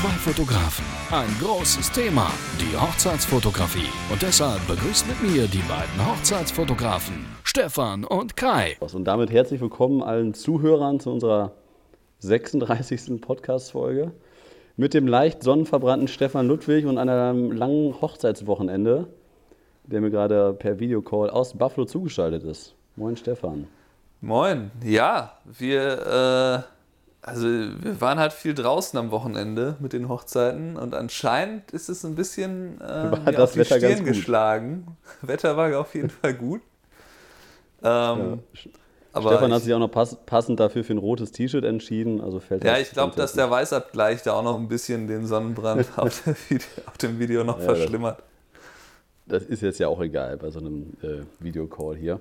Zwei Fotografen, ein großes Thema, die Hochzeitsfotografie. Und deshalb begrüßt mit mir die beiden Hochzeitsfotografen, Stefan und Kai. Und damit herzlich willkommen allen Zuhörern zu unserer 36. Podcast-Folge mit dem leicht sonnenverbrannten Stefan Ludwig und einem langen Hochzeitswochenende, der mir gerade per Videocall aus Buffalo zugeschaltet ist. Moin Stefan. Moin. Ja, wir, äh, also wir waren halt viel draußen am Wochenende mit den Hochzeiten und anscheinend ist es ein bisschen äh, War das auf die Wetter Stirn gut? geschlagen. Wetter war auf jeden Fall gut. Ähm, aber Stefan hat ich, sich auch noch pass passend dafür für ein rotes T-Shirt entschieden, also fällt ja, das ich glaube, dass der Weißabgleich da auch noch ein bisschen den Sonnenbrand auf, Video, auf dem Video noch Ja, das- verschlimmert. Das ist jetzt ja auch egal bei so einem äh, Videocall hier.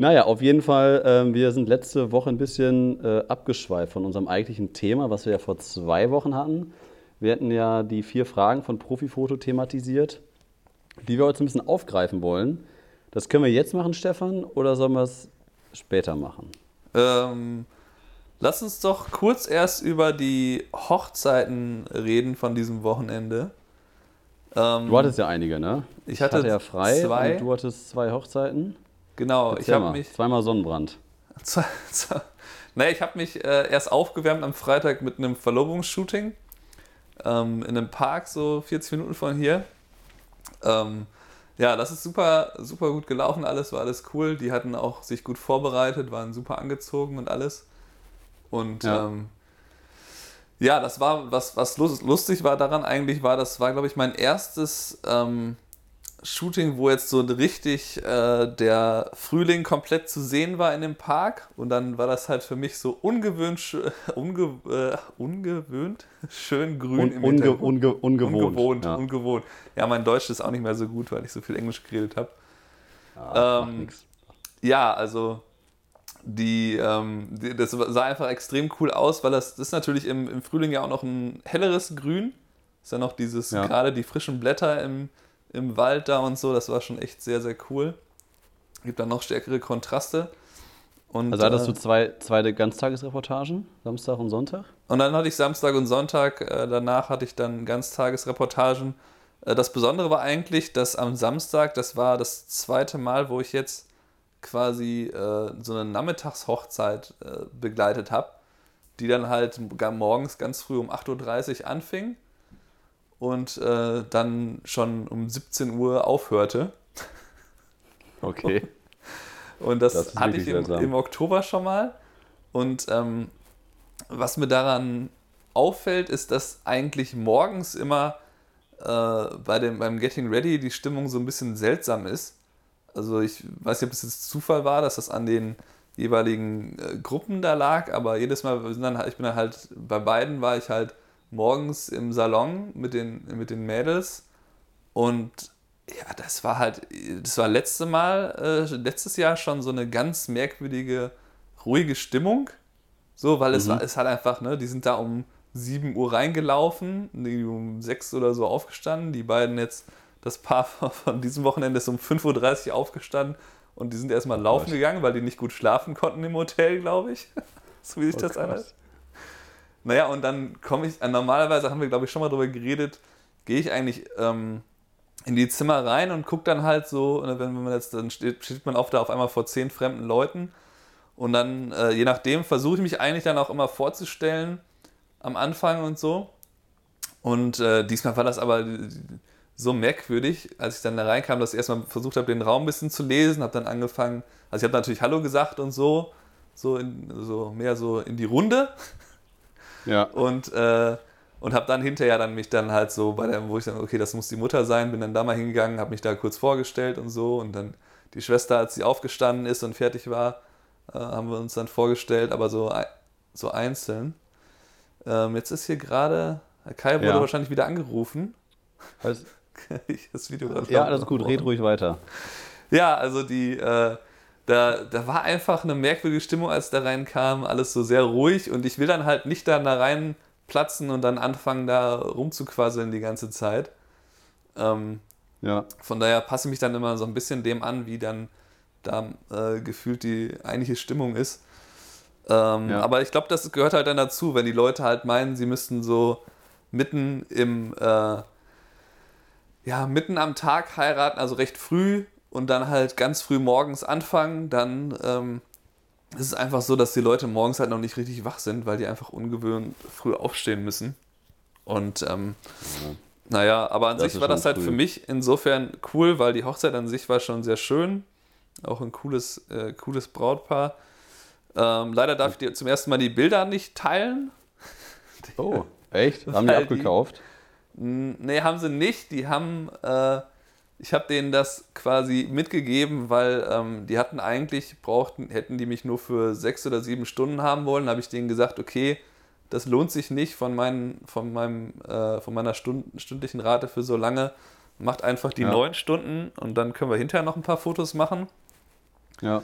Naja, auf jeden Fall, ähm, wir sind letzte Woche ein bisschen äh, abgeschweift von unserem eigentlichen Thema, was wir ja vor zwei Wochen hatten. Wir hatten ja die vier Fragen von Profifoto thematisiert, die wir heute ein bisschen aufgreifen wollen. Das können wir jetzt machen, Stefan, oder sollen wir es später machen? Ähm, lass uns doch kurz erst über die Hochzeiten reden von diesem Wochenende. Ähm, Du hattest ja einige, ne? Ich hatte ja frei zwei. du hattest zwei Hochzeiten. Genau, ich Erzähl habe mal. mich, Zweimal Sonnenbrand. nee, ich habe mich äh, erst aufgewärmt am Freitag mit einem Verlobungsshooting ähm, in einem Park, so 40 Minuten von hier. Ähm, ja, das ist super, super gut gelaufen, alles war alles cool. Die hatten auch sich gut vorbereitet, waren super angezogen und alles. Und Ja. ähm, ja, das war, was, was lus- lustig war daran eigentlich, war, das war, glaube ich, mein erstes ähm, Shooting, wo jetzt so richtig äh, der Frühling komplett zu sehen war in dem Park. Und dann war das halt für mich so ungewöhnt, schö- unge, äh, ungewöhnt schön grün Un, im unge, unge, ungewohnt. Ungewohnt, Ja. ungewohnt. Ja, mein Deutsch ist auch nicht mehr so gut, weil ich so viel Englisch geredet habe. Ah, macht Ähm. Ja, also die, ähm, die, das sah einfach extrem cool aus, weil das, das ist natürlich im, im Frühling ja auch noch ein helleres Grün. Ist ja noch dieses, Ja. gerade die frischen Blätter im, im Wald da und so, das war schon echt sehr, sehr cool. Gibt dann noch stärkere Kontraste. Und, Also hattest äh, du zwei, zwei Ganztagesreportagen, Samstag und Sonntag? Und dann hatte ich Samstag und Sonntag, äh, danach hatte ich dann Ganztagesreportagen. Äh, das Besondere war eigentlich, dass am Samstag, das war das zweite Mal, wo ich jetzt quasi äh, so eine Nachmittagshochzeit äh, begleitet habe, die dann halt morgens ganz früh um 8.30 Uhr anfing und äh, dann schon um 17 Uhr aufhörte. Okay. Und das, Das hatte ich im, im Oktober schon mal. Und ähm, was mir daran auffällt, ist, dass eigentlich morgens immer äh, bei dem, beim Getting Ready die Stimmung so ein bisschen seltsam ist. Also ich weiß nicht, ob es jetzt Zufall war, dass das an den jeweiligen äh, Gruppen da lag, aber jedes Mal, wir sind dann, ich bin dann halt, bei beiden war ich halt morgens im Salon mit den, mit den Mädels und ja, das war halt, das war letzte Mal, äh, letztes Jahr schon so eine ganz merkwürdige, ruhige Stimmung. So, weil es Mhm. war, es hat einfach, ne, die sind da um 7 Uhr reingelaufen, die um 6 oder so aufgestanden. Die beiden jetzt, das Paar von diesem Wochenende ist um 5.30 Uhr aufgestanden und die sind erstmal laufen Gott. gegangen, weil die nicht gut schlafen konnten im Hotel, glaube ich. so wie sich Oh das anhört. Naja, und dann komme ich, äh, normalerweise haben wir, glaube ich, schon mal darüber geredet, gehe ich eigentlich ähm, in die Zimmer rein und gucke dann halt so, ne, wenn, man jetzt, dann steht, steht man oft da auf einmal vor zehn fremden Leuten und dann, äh, je nachdem, versuche ich mich eigentlich dann auch immer vorzustellen am Anfang und so. Und äh, diesmal war das aber so merkwürdig, als ich dann da reinkam, dass ich erstmal versucht habe, den Raum ein bisschen zu lesen, habe dann angefangen, also ich habe natürlich Hallo gesagt und so, so, in, so mehr so in die Runde Ja. und, äh, und habe dann hinterher dann mich dann halt so bei der, wo ich dann, okay, das muss die Mutter sein, bin dann da mal hingegangen, habe mich da kurz vorgestellt und so und dann die Schwester, als sie aufgestanden ist und fertig war, äh, haben wir uns dann vorgestellt, aber so, so einzeln. Ähm, jetzt ist hier gerade, Kai wurde Ja. wahrscheinlich wieder angerufen. Ich das Video gerade ja, alles gut, red ruhig weiter. Ja, also die, äh, da, da war einfach eine merkwürdige Stimmung, als da reinkam, alles so sehr ruhig und ich will dann halt nicht dann da rein platzen und dann anfangen, da rumzuquasseln die ganze Zeit. Ähm, Ja. von daher passe ich mich dann immer so ein bisschen dem an, wie dann da äh, gefühlt die eigentliche Stimmung ist. Ähm, Ja. Aber ich glaube, das gehört halt dann dazu, wenn die Leute halt meinen, sie müssten so mitten im, äh, ja, mitten am Tag heiraten, also recht früh und dann halt ganz früh morgens anfangen, dann ähm, ist es einfach so, dass die Leute morgens halt noch nicht richtig wach sind, weil die einfach ungewöhnt früh aufstehen müssen. Und ähm, ja. naja, aber an das sich war das halt früh. für mich insofern cool, weil die Hochzeit an sich war schon sehr schön. Auch ein cooles, äh, cooles Brautpaar. Ähm, leider darf ich dir zum ersten Mal die Bilder nicht teilen. Oh, echt? Haben die abgekauft? Die, nee, haben sie nicht. Die haben, äh, ich habe denen das quasi mitgegeben, weil ähm, die hatten eigentlich, brauchten, hätten die mich nur für sechs oder sieben Stunden haben wollen. Da habe ich denen gesagt, okay, das lohnt sich nicht von, meinen, von, meinem, äh, von meiner Stund, stündlichen Rate für so lange. Macht einfach die ja. neun Stunden und dann können wir hinterher noch ein paar Fotos machen. Ja.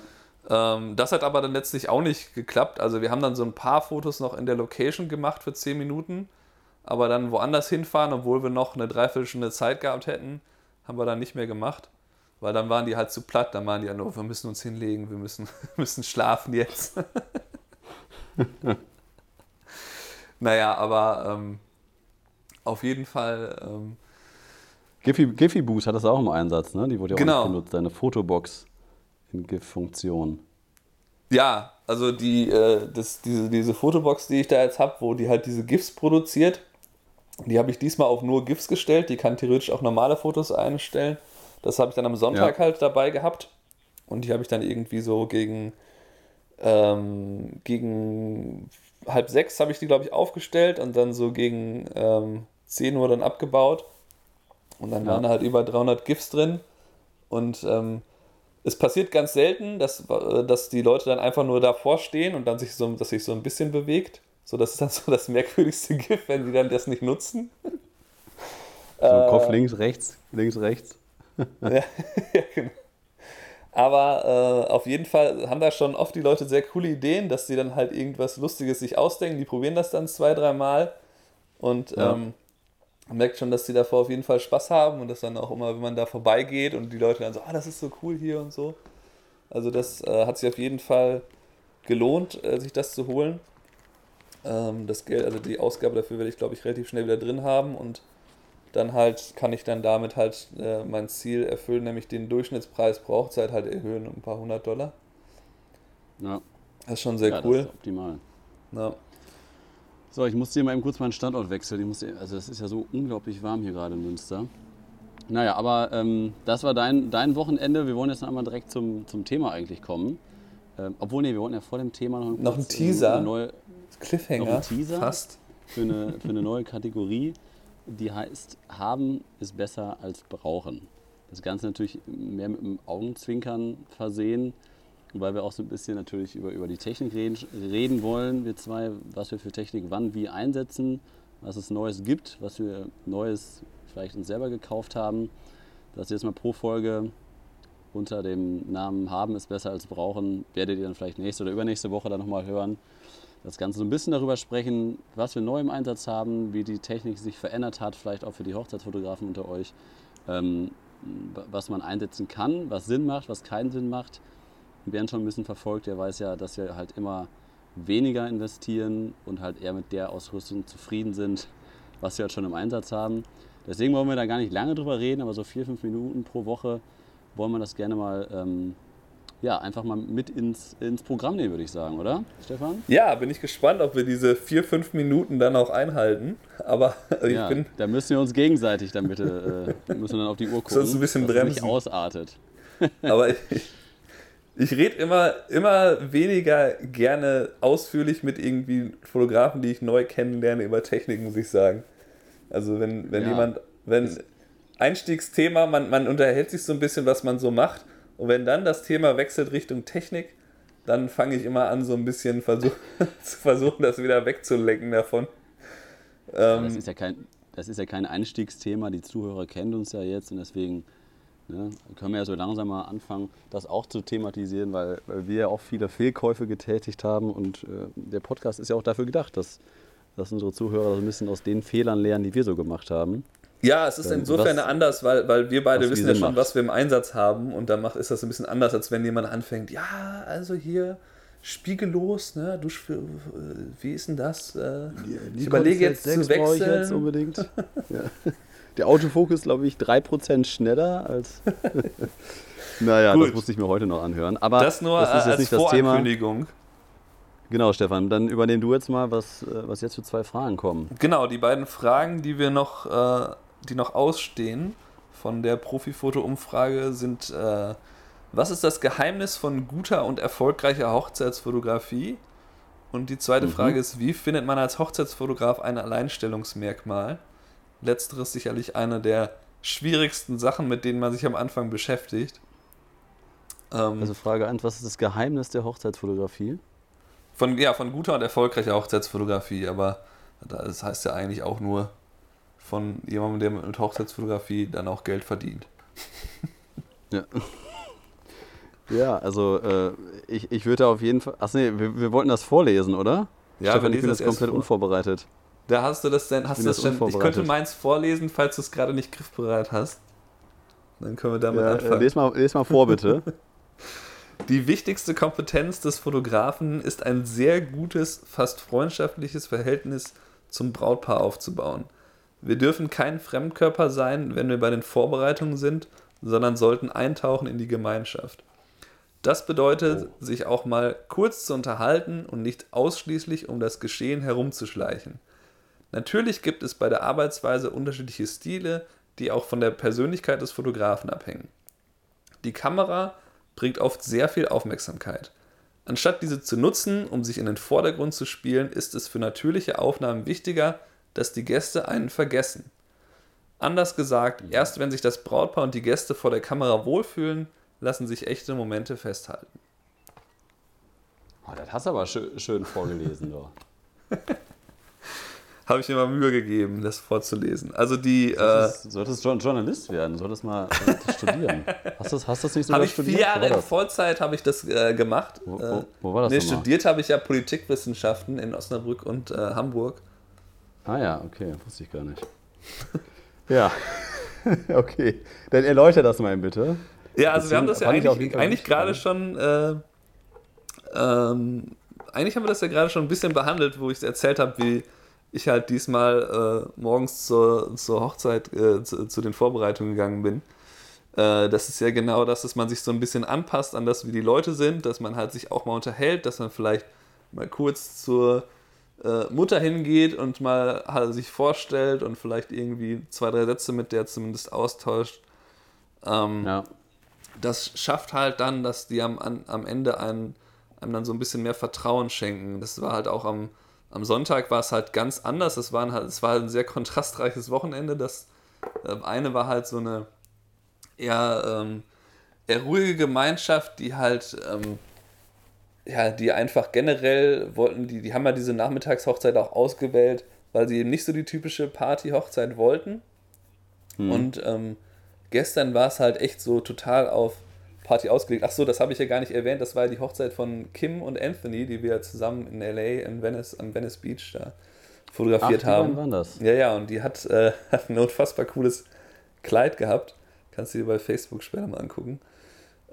Ähm, das hat aber dann letztlich auch nicht geklappt. Also wir haben dann so ein paar Fotos noch in der Location gemacht für zehn Minuten, aber dann woanders hinfahren, obwohl wir noch eine Dreiviertelstunde Zeit gehabt hätten, haben wir dann nicht mehr gemacht. Weil dann waren die halt zu platt, dann waren die ja nur, wir müssen uns hinlegen, wir müssen, müssen schlafen jetzt. naja, aber ähm, auf jeden Fall. Ähm, Giphy, Giphy Boost hat das auch im Einsatz, ne? Die wurde ja genau. auch genutzt, deine Fotobox in GIF-Funktion. Ja, also die, äh, das, diese, diese Fotobox, die ich da jetzt habe, wo die halt diese GIFs produziert, die habe ich diesmal auf nur GIFs gestellt. Die kann theoretisch auch normale Fotos einstellen. Das habe ich dann am Sonntag ja. halt dabei gehabt. Und die habe ich dann irgendwie so gegen, ähm, gegen halb sechs habe ich die, glaube ich, aufgestellt und dann so gegen ähm, 10 Uhr dann abgebaut. Und dann ja. waren da halt über 300 GIFs drin. Und ähm, es passiert ganz selten, dass, äh, dass die Leute dann einfach nur davor stehen und dann sich so, dass sich so ein bisschen bewegt. So, das ist dann so das merkwürdigste GIF, wenn die dann das nicht nutzen. So, äh, Kopf links, rechts, links, rechts. ja, ja, genau. Aber äh, auf jeden Fall haben da schon oft die Leute sehr coole Ideen, dass die dann halt irgendwas Lustiges sich ausdenken. Die probieren das dann zwei, dreimal und ja. ähm, man merkt schon, dass die davor auf jeden Fall Spaß haben und dass dann auch immer, wenn man da vorbeigeht und die Leute dann so, ah, das ist so cool hier und so. Also das äh, hat sich auf jeden Fall gelohnt, äh, sich das zu holen. Ähm, das Geld, also die Ausgabe dafür werde ich, glaube ich, relativ schnell wieder drin haben und dann halt kann ich dann damit halt äh, mein Ziel erfüllen, nämlich den Durchschnittspreis pro Hochzeit halt erhöhen um ein paar hundert Dollar. Ja. Das ist schon sehr ja, cool. Das ist optimal. Ja. So, ich muss hier mal eben kurz meinen Standort wechseln. Ich muss, also es ist ja so unglaublich warm hier gerade in Münster. Naja, aber ähm, das war dein, dein Wochenende. Wir wollen jetzt noch einmal direkt zum, zum Thema eigentlich kommen. Ähm, obwohl, nee, wir wollten ja vor dem Thema noch, noch einen Teaser. Eine neue, Cliffhanger. Noch einen Teaser fast. Für eine, für eine neue Kategorie die heißt, haben ist besser als brauchen. Das Ganze natürlich mehr mit dem Augenzwinkern versehen, weil wir auch so ein bisschen natürlich über, über die Technik reden, reden wollen, wir zwei, was wir für Technik wann wie einsetzen, was es Neues gibt, was wir Neues vielleicht uns selber gekauft haben. Das jetzt mal pro Folge unter dem Namen haben ist besser als brauchen, werdet ihr dann vielleicht nächste oder übernächste Woche dann nochmal hören das Ganze so ein bisschen darüber sprechen, was wir neu im Einsatz haben, wie die Technik sich verändert hat, vielleicht auch für die Hochzeitsfotografen unter euch, ähm, was man einsetzen kann, was Sinn macht, was keinen Sinn macht. Wer uns schon ein bisschen verfolgt, der weiß ja, dass wir halt immer weniger investieren und halt eher mit der Ausrüstung zufrieden sind, was wir halt schon im Einsatz haben. Deswegen wollen wir da gar nicht lange drüber reden, aber so vier, fünf Minuten pro Woche wollen wir das gerne mal ähm, ja, einfach mal mit ins, ins Programm nehmen, würde ich sagen, oder, Stefan? Ja, bin ich gespannt, ob wir diese vier, fünf Minuten dann auch einhalten. Aber ich ja, bin. Da müssen wir uns gegenseitig dann bitte, äh, müssen dann auf die Uhr gucken. So ein bisschen bremsen. Nicht ausartet. Aber ich, ich rede immer, immer weniger gerne ausführlich mit irgendwie Fotografen, die ich neu kennenlerne, über Technik, muss ich sagen. Also wenn, wenn ja. jemand, wenn Einstiegsthema, man, man unterhält sich so ein bisschen, was man so macht und wenn dann das Thema wechselt Richtung Technik, dann fange ich immer an, so ein bisschen versuch, zu versuchen, das wieder wegzulecken davon. Ähm, das, ist ja kein, das ist ja kein Einstiegsthema, die Zuhörer kennen uns ja jetzt und deswegen ne, können wir ja so langsam mal anfangen, das auch zu thematisieren, weil, weil wir ja auch viele Fehlkäufe getätigt haben und äh, der Podcast ist ja auch dafür gedacht, dass, dass unsere Zuhörer so ein bisschen aus den Fehlern lernen, die wir so gemacht haben. Ja, es ist insofern was, anders, weil, weil wir beide wissen ja schon, macht. was wir im Einsatz haben und dann macht, ist das ein bisschen anders, als wenn jemand anfängt, ja, also hier spiegellos, ne? Du, äh, wie ist denn das? Äh, Die ich überlege jetzt zu brauche ich wechseln. jetzt unbedingt. ja. Der Autofokus, glaube ich, 3% schneller als. naja, Gut. das musste ich mir heute noch anhören. Aber das nur das ist jetzt als nicht das Thema. Vorankündigung. Genau, Stefan, dann übernehm du jetzt mal, was, äh, was jetzt für zwei Fragen kommen. Genau, die beiden Fragen, die wir noch, äh, die noch ausstehen von der Profifoto-Umfrage sind, äh, was ist das Geheimnis von guter und erfolgreicher Hochzeitsfotografie? Und die zweite Mhm. Frage ist, wie findet man als Hochzeitsfotograf ein Alleinstellungsmerkmal? Letzteres sicherlich eine der schwierigsten Sachen, mit denen man sich am Anfang beschäftigt. Ähm, Also Frage 1, was ist das Geheimnis der Hochzeitsfotografie? Von, ja, von guter und erfolgreicher Hochzeitsfotografie, aber das heißt ja eigentlich auch nur von jemandem, der mit Hochzeitsfotografie dann auch Geld verdient. Ja. Ja, also äh, ich, ich würde auf jeden Fall. Achso, nee, wir, wir wollten das vorlesen, oder? Ja, Stefan, ich bin das komplett vor. unvorbereitet. Da hast du das denn, hast du das das schon, ich könnte meins vorlesen, falls du es gerade nicht griffbereit hast. Dann können wir damit Ja, äh, anfangen. les, mal, les mal vor, bitte. Die wichtigste Kompetenz des Fotografen ist ein sehr gutes, fast freundschaftliches Verhältnis zum Brautpaar aufzubauen. Wir dürfen kein Fremdkörper sein, wenn wir bei den Vorbereitungen sind, sondern sollten eintauchen in die Gemeinschaft. Das bedeutet, sich auch mal kurz zu unterhalten und nicht ausschließlich um das Geschehen herumzuschleichen. Natürlich gibt es bei der Arbeitsweise unterschiedliche Stile, die auch von der Persönlichkeit des Fotografen abhängen. Die Kamera bringt oft sehr viel Aufmerksamkeit. Anstatt diese zu nutzen, um sich in den Vordergrund zu spielen, ist es für natürliche Aufnahmen wichtiger, dass die Gäste einen vergessen. Anders gesagt, erst wenn sich das Brautpaar und die Gäste vor der Kamera wohlfühlen, lassen sich echte Momente festhalten. Oh, das hast du aber schön, schön vorgelesen, doch. Habe ich mir mal Mühe gegeben, das vorzulesen. Also die äh, Solltest, solltest Jour- Journalist werden, solltest mal äh, das studieren. Hast du das, hast du das nicht sogar ich studiert? vier Jahre in? Vollzeit habe ich das äh, gemacht. Wo- Äh, wo- wo war das nee, studiert habe ich ja Politikwissenschaften in Osnabrück und äh, Hamburg. Ah ja, okay, wusste ich gar nicht. ja, okay. Dann erläuter das mal bitte. Ja, also wir haben das ja eigentlich, eigentlich gerade schon, äh, ähm, eigentlich haben wir das ja gerade schon ein bisschen behandelt, wo ich erzählt habe, wie ich halt diesmal äh, morgens zur, zur Hochzeit, äh, zu, zu den Vorbereitungen gegangen bin. Äh, das ist ja genau das, dass man sich so ein bisschen anpasst an das, wie die Leute sind, dass man halt sich auch mal unterhält, dass man vielleicht mal kurz zur Mutter hingeht und mal halt sich vorstellt und vielleicht irgendwie zwei, drei Sätze mit der zumindest austauscht. Ähm, Ja, das schafft halt dann, dass die am, am Ende einem, einem dann so ein bisschen mehr Vertrauen schenken. Das war halt auch am, am Sonntag war es halt ganz anders. Es, waren halt, es war halt ein sehr kontrastreiches Wochenende. Das äh, eine war halt so eine eher, ähm, eher ruhige Gemeinschaft, die halt ähm, ja, die einfach generell wollten, die, die haben ja diese Nachmittagshochzeit auch ausgewählt, weil sie eben nicht so die typische Party-Hochzeit wollten. Und ähm, gestern war es halt echt so total auf Party ausgelegt. Ach so, das habe ich ja gar nicht erwähnt. Das war ja die Hochzeit von Kim und Anthony, die wir zusammen in LA, in Venice, am Venice Beach da fotografiert Ach, haben. waren das. Ja, ja, und die hat, äh, hat ein unfassbar cooles Kleid gehabt. Kannst du dir bei Facebook später mal angucken.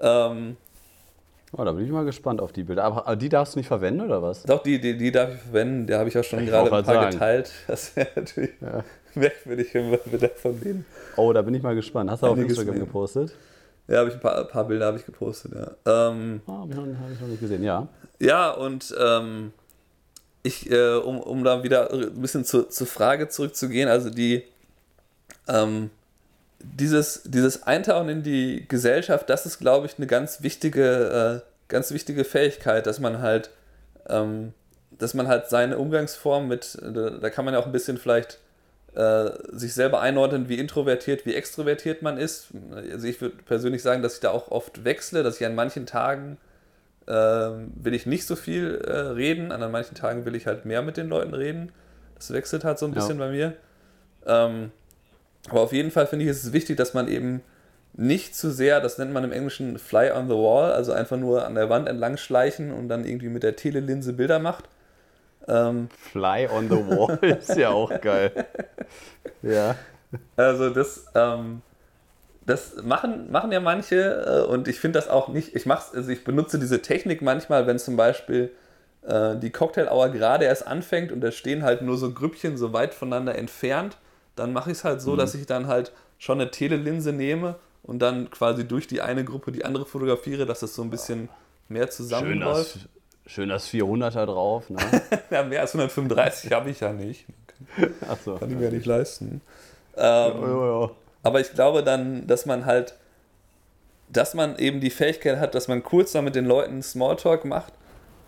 Ähm, Oh, da bin ich mal gespannt auf die Bilder. Aber, aber die darfst du nicht verwenden, oder was? Doch, die, die, die darf ich verwenden. Die habe ich auch schon Ich gerade ein paar sagen. geteilt. Das wäre natürlich merkwürdig, wenn wir wir davon reden. Oh, da bin ich mal gespannt. Hast du auf Einiges Instagram nehmen. gepostet? Ja, habe ich ein paar, ein paar Bilder habe ich gepostet, ja. Ähm, Ah, habe ich, noch- hab ich noch nicht gesehen, ja. ja, und ähm, ich, äh, um, um da wieder ein bisschen zu, zur Frage zurückzugehen, also die, ähm, dieses, dieses Eintauchen in die Gesellschaft, das ist, glaube ich, eine ganz wichtige, äh, ganz wichtige Fähigkeit, dass man halt, ähm, dass man halt seine Umgangsform mit, da, da kann man ja auch ein bisschen vielleicht äh, sich selber einordnen, wie introvertiert, wie extrovertiert man ist. Also ich würde persönlich sagen, dass ich da auch oft wechsle, dass ich an manchen Tagen ähm, will ich nicht so viel äh, reden, an manchen Tagen will ich halt mehr mit den Leuten reden. Das wechselt halt so ein Ja. bisschen bei mir. Ähm, aber auf jeden Fall finde ich, ist es wichtig, dass man eben nicht zu sehr, das nennt man im Englischen Fly on the Wall, also einfach nur an der Wand entlang schleichen und dann irgendwie mit der Telelinse Bilder macht. Ähm, Fly on the Wall ist ja auch geil. Ja. Also das, ähm, das machen, machen ja manche äh, und ich finde das auch nicht, ich mach's, also ich benutze diese Technik manchmal, wenn zum Beispiel äh, die Cocktail-Hour gerade erst anfängt und da stehen halt nur so Grüppchen so weit voneinander entfernt, dann mache ich es halt so, mhm. dass ich dann halt schon eine Telelinse nehme und dann quasi durch die eine Gruppe die andere fotografiere, dass das so ein bisschen mehr zusammenläuft. Schön das, schön das 400er drauf. Ne? ja, mehr als 135 habe ich ja nicht. Ach so. Kann ich mir ja nicht leisten. Ähm, ja, ja, ja. Aber ich glaube dann, dass man halt, dass man eben die Fähigkeit hat, dass man kurz dann mit den Leuten Smalltalk macht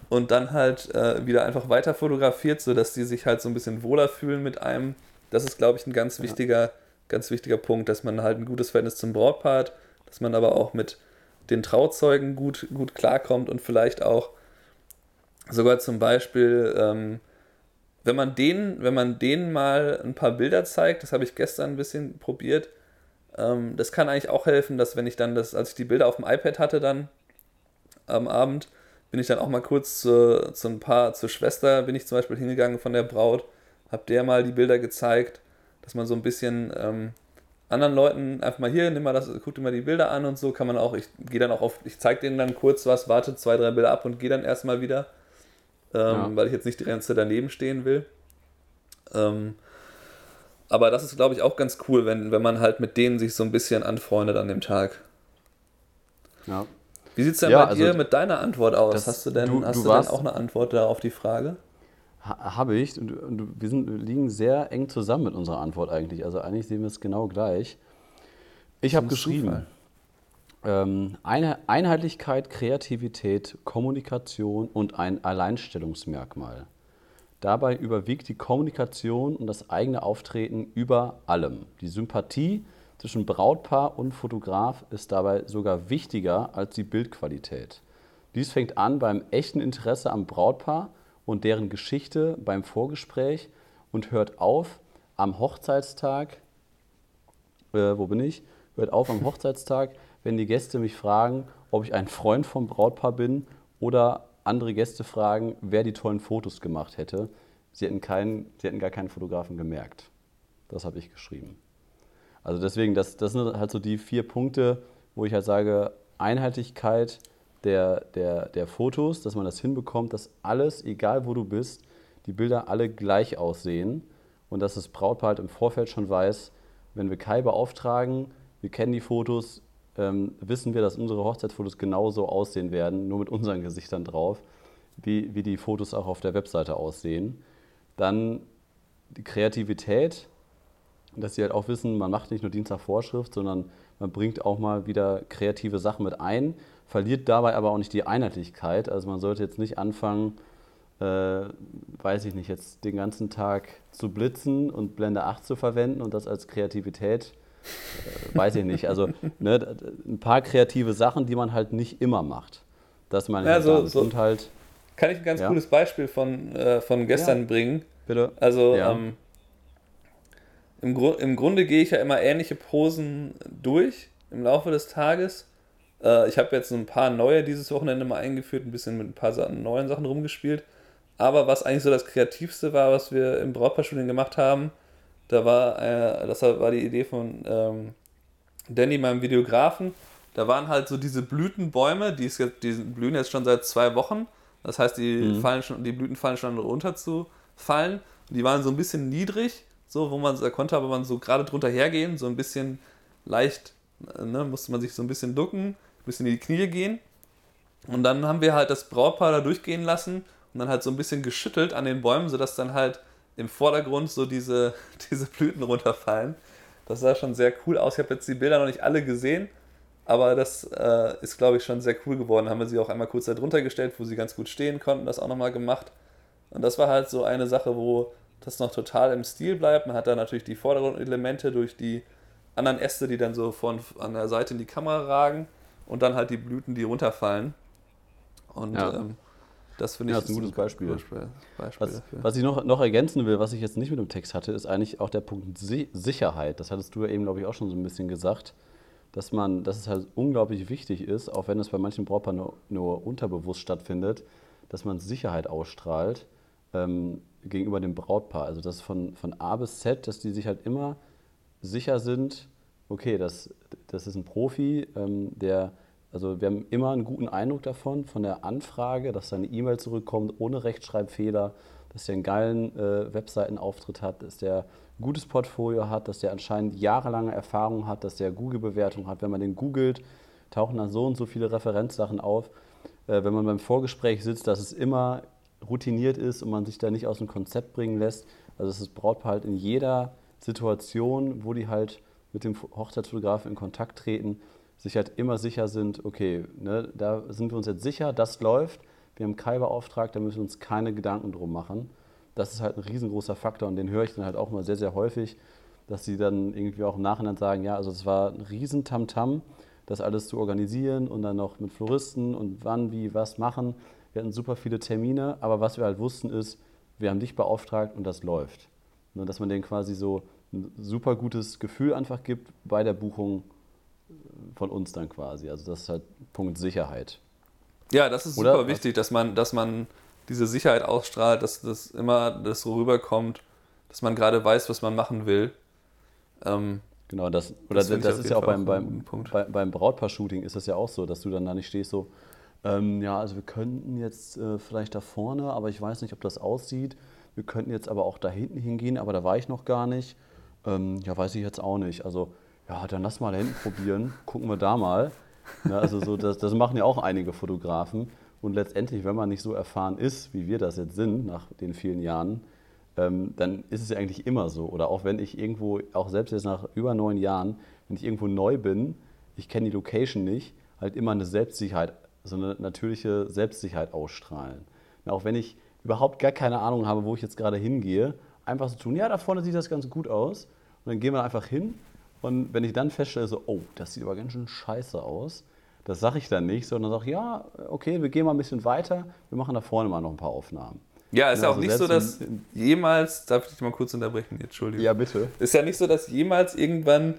und dann halt äh, wieder einfach weiter fotografiert, sodass die sich halt so ein bisschen wohler fühlen mit einem. Das ist, glaube ich, ein ganz wichtiger, ganz wichtiger Punkt, dass man halt ein gutes Verhältnis zum Brautpaar hat, dass man aber auch mit den Trauzeugen gut, gut klarkommt und vielleicht auch sogar zum Beispiel ähm, wenn man denen, wenn man denen mal ein paar Bilder zeigt, das habe ich gestern ein bisschen probiert, ähm, das kann eigentlich auch helfen, dass wenn ich dann das, als ich die Bilder auf dem iPad hatte dann am Abend, bin ich dann auch mal kurz zu, zu ein paar, zur Schwester bin ich zum Beispiel hingegangen von der Braut, habe der mal die Bilder gezeigt, dass man so ein bisschen ähm, anderen Leuten einfach mal hier, nimm mal das, guck dir mal die Bilder an und so kann man auch, ich gehe dann auch auf, ich zeige denen dann kurz was, warte zwei, drei Bilder ab und gehe dann erstmal wieder ähm, ja. weil ich jetzt nicht die ganze Zeit daneben stehen will. Ähm, aber das ist, glaube ich, auch ganz cool, wenn, wenn man halt mit denen sich so ein bisschen anfreundet an dem Tag. Ja. Wie sieht es denn ja, bei also dir mit deiner Antwort aus? hast du denn, du, hast du, du denn auch eine Antwort da auf die Frage? Ha, Habe ich. Und, und wir, sind, liegen sehr eng zusammen mit unserer Antwort eigentlich. Also eigentlich sehen wir es genau gleich. Ich habe geschrieben. Ähm, eine Einheitlichkeit, Kreativität, Kommunikation und ein Alleinstellungsmerkmal. Dabei überwiegt die Kommunikation und das eigene Auftreten über allem. Die Sympathie zwischen Brautpaar und Fotograf ist dabei sogar wichtiger als die Bildqualität. Dies fängt an beim echten Interesse am Brautpaar und deren Geschichte beim Vorgespräch und hört auf am Hochzeitstag. Äh, wo bin ich? Hört auf am Hochzeitstag, wenn die Gäste mich fragen, ob ich ein Freund vom Brautpaar bin oder andere Gäste fragen, wer die tollen Fotos gemacht hätte. Sie hätten, keinen, sie hätten gar keinen Fotografen gemerkt. Das habe ich geschrieben. Also deswegen, das, das sind halt so die vier Punkte, wo ich halt sage, Einheitlichkeit der, der, der Fotos, dass man das hinbekommt, dass alles, egal wo du bist, die Bilder alle gleich aussehen und dass das Brautpaar halt im Vorfeld schon weiß, wenn wir Kai beauftragen, wir kennen die Fotos, ähm, wissen wir, dass unsere Hochzeitsfotos genauso aussehen werden, nur mit unseren Gesichtern drauf, wie, wie die Fotos auch auf der Webseite aussehen. Dann die Kreativität, dass sie halt auch wissen, man macht nicht nur Dienst nach Vorschrift, sondern man bringt auch mal wieder kreative Sachen mit ein, verliert dabei aber auch nicht die Einheitlichkeit. Also man sollte jetzt nicht anfangen, äh, weiß ich nicht, jetzt den ganzen Tag zu blitzen und Blende 8 zu verwenden und das als Kreativität äh, weiß ich nicht. Also ne, ein paar kreative Sachen, die man halt nicht immer macht. Das meine ich ja, so, so. Und halt, Kann ich ein ganz ja? cooles Beispiel von, äh, von gestern ja. bringen? Bitte. Also ja. ähm, im, Gru im Grunde gehe ich ja immer ähnliche Posen durch im Laufe des Tages. Äh, ich habe jetzt ein paar neue dieses Wochenende mal eingeführt, ein bisschen mit ein paar Sachen, neuen Sachen rumgespielt. Aber was eigentlich so das Kreativste war, was wir im Brautpaarstudien gemacht haben, da war, äh, das war die Idee von ähm, Danny, meinem Videografen. Da waren halt so diese Blütenbäume, die, ist jetzt, die blühen jetzt schon seit zwei Wochen. Das heißt, die, mhm. fallen schon, die Blüten fallen schon runter zu fallen. Die waren so ein bisschen niedrig, so wo man, da konnte aber man so gerade drunter hergehen, so ein bisschen leicht, ne, musste man sich so ein bisschen ducken, bisschen in die Knie gehen. Und dann haben wir halt das Brautpaar da durchgehen lassen und dann halt so ein bisschen geschüttelt an den Bäumen, sodass dann halt im Vordergrund so diese, diese Blüten runterfallen. Das sah schon sehr cool aus. Ich habe jetzt die Bilder noch nicht alle gesehen, aber das äh, ist, glaube ich, schon sehr cool geworden. Haben wir sie auch einmal kurz da drunter gestellt, wo sie ganz gut stehen konnten, das auch nochmal gemacht. Und das war halt so eine Sache, wo das noch total im Stil bleibt. Man hat da natürlich die Vordergrundelemente durch die anderen Äste, die dann so von an der Seite in die Kamera ragen und dann halt die Blüten, die runterfallen. Und ja. ähm, das finde ich ja, ist ein gutes Beispiel. Beispiel, Beispiel was, was, ich noch, noch ergänzen will, was ich jetzt nicht mit dem Text hatte, ist eigentlich auch der Punkt Sicherheit. Das hattest du ja eben, glaube ich, auch schon so ein bisschen gesagt, dass man, dass es halt unglaublich wichtig ist, auch wenn es bei manchen Brautpaaren nur, nur, unterbewusst stattfindet, dass man Sicherheit ausstrahlt ähm, gegenüber dem Brautpaar. Also dass von, von A bis Z, dass die sich halt immer sicher sind, okay, das, das ist ein Profi, ähm, der, also wir haben immer einen guten Eindruck davon, von der Anfrage, dass seine E-Mail zurückkommt ohne Rechtschreibfehler, dass er einen geilen äh, Webseitenauftritt hat, dass der ein gutes Portfolio hat, dass der anscheinend jahrelange Erfahrung hat, dass der Google-Bewertung hat. Wenn man den googelt, tauchen dann so und so viele Referenzsachen auf. Äh, wenn man beim Vorgespräch sitzt, dass es immer routiniert ist und man sich da nicht aus dem Konzept bringen lässt. Also dass das Brautpaar halt in jeder Situation, wo die halt mit dem Hochzeitsfotografen in Kontakt treten, sich halt immer sicher sind, okay, ne, da sind wir uns jetzt sicher, das läuft, wir haben Kai beauftragt, da müssen wir uns keine Gedanken drum machen. Das ist halt ein riesengroßer Faktor und den höre ich dann halt auch immer sehr, sehr häufig, dass sie dann irgendwie auch im Nachhinein sagen, ja, also es war ein riesen Tamtam, das alles zu organisieren und dann noch mit Floristen und wann, wie, was machen. Wir hatten super viele Termine, aber was wir halt wussten ist, wir haben dich beauftragt und das läuft. Und ne, dass man denen quasi so ein super gutes Gefühl einfach gibt bei der Buchung von uns dann quasi. Also das ist halt Punkt Sicherheit. Ja, das ist Oder? super wichtig, dass man, dass man diese Sicherheit ausstrahlt, dass das immer das so rüberkommt, dass man gerade weiß, was man machen will. Ähm, genau, das, oder das, das ist ja auch beim, beim, bei, beim Brautpaar-Shooting ist das ja auch so, dass du dann da nicht stehst so, ähm, ja, also wir könnten jetzt äh, vielleicht da vorne, aber ich weiß nicht, ob das aussieht. Wir könnten jetzt aber auch da hinten hingehen, aber da war ich noch gar nicht. Ähm, ja, weiß ich jetzt auch nicht. Also, ja, dann lass mal da hinten probieren, gucken wir da mal. Ja, also so, das, das machen ja auch einige Fotografen. Und letztendlich, wenn man nicht so erfahren ist, wie wir das jetzt sind nach den vielen Jahren, ähm, dann ist es ja eigentlich immer so. Oder auch wenn ich irgendwo, auch selbst jetzt nach über neun Jahren, wenn ich irgendwo neu bin, ich kenne die Location nicht, halt immer eine Selbstsicherheit, so eine natürliche Selbstsicherheit ausstrahlen. Ja, auch wenn ich überhaupt gar keine Ahnung habe, wo ich jetzt gerade hingehe, einfach so tun, ja, da vorne sieht das ganz gut aus. Und dann gehen wir einfach hin. Und wenn ich dann feststelle, so, oh, das sieht aber ganz schön scheiße aus, das sage ich dann nicht, sondern sage, ja, okay, wir gehen mal ein bisschen weiter, wir machen da vorne mal noch ein paar Aufnahmen. Ja, ist ja, also auch nicht so, dass jemals, darf ich dich mal kurz unterbrechen, Entschuldigung. Ja, bitte. Ist ja nicht so, dass jemals irgendwann,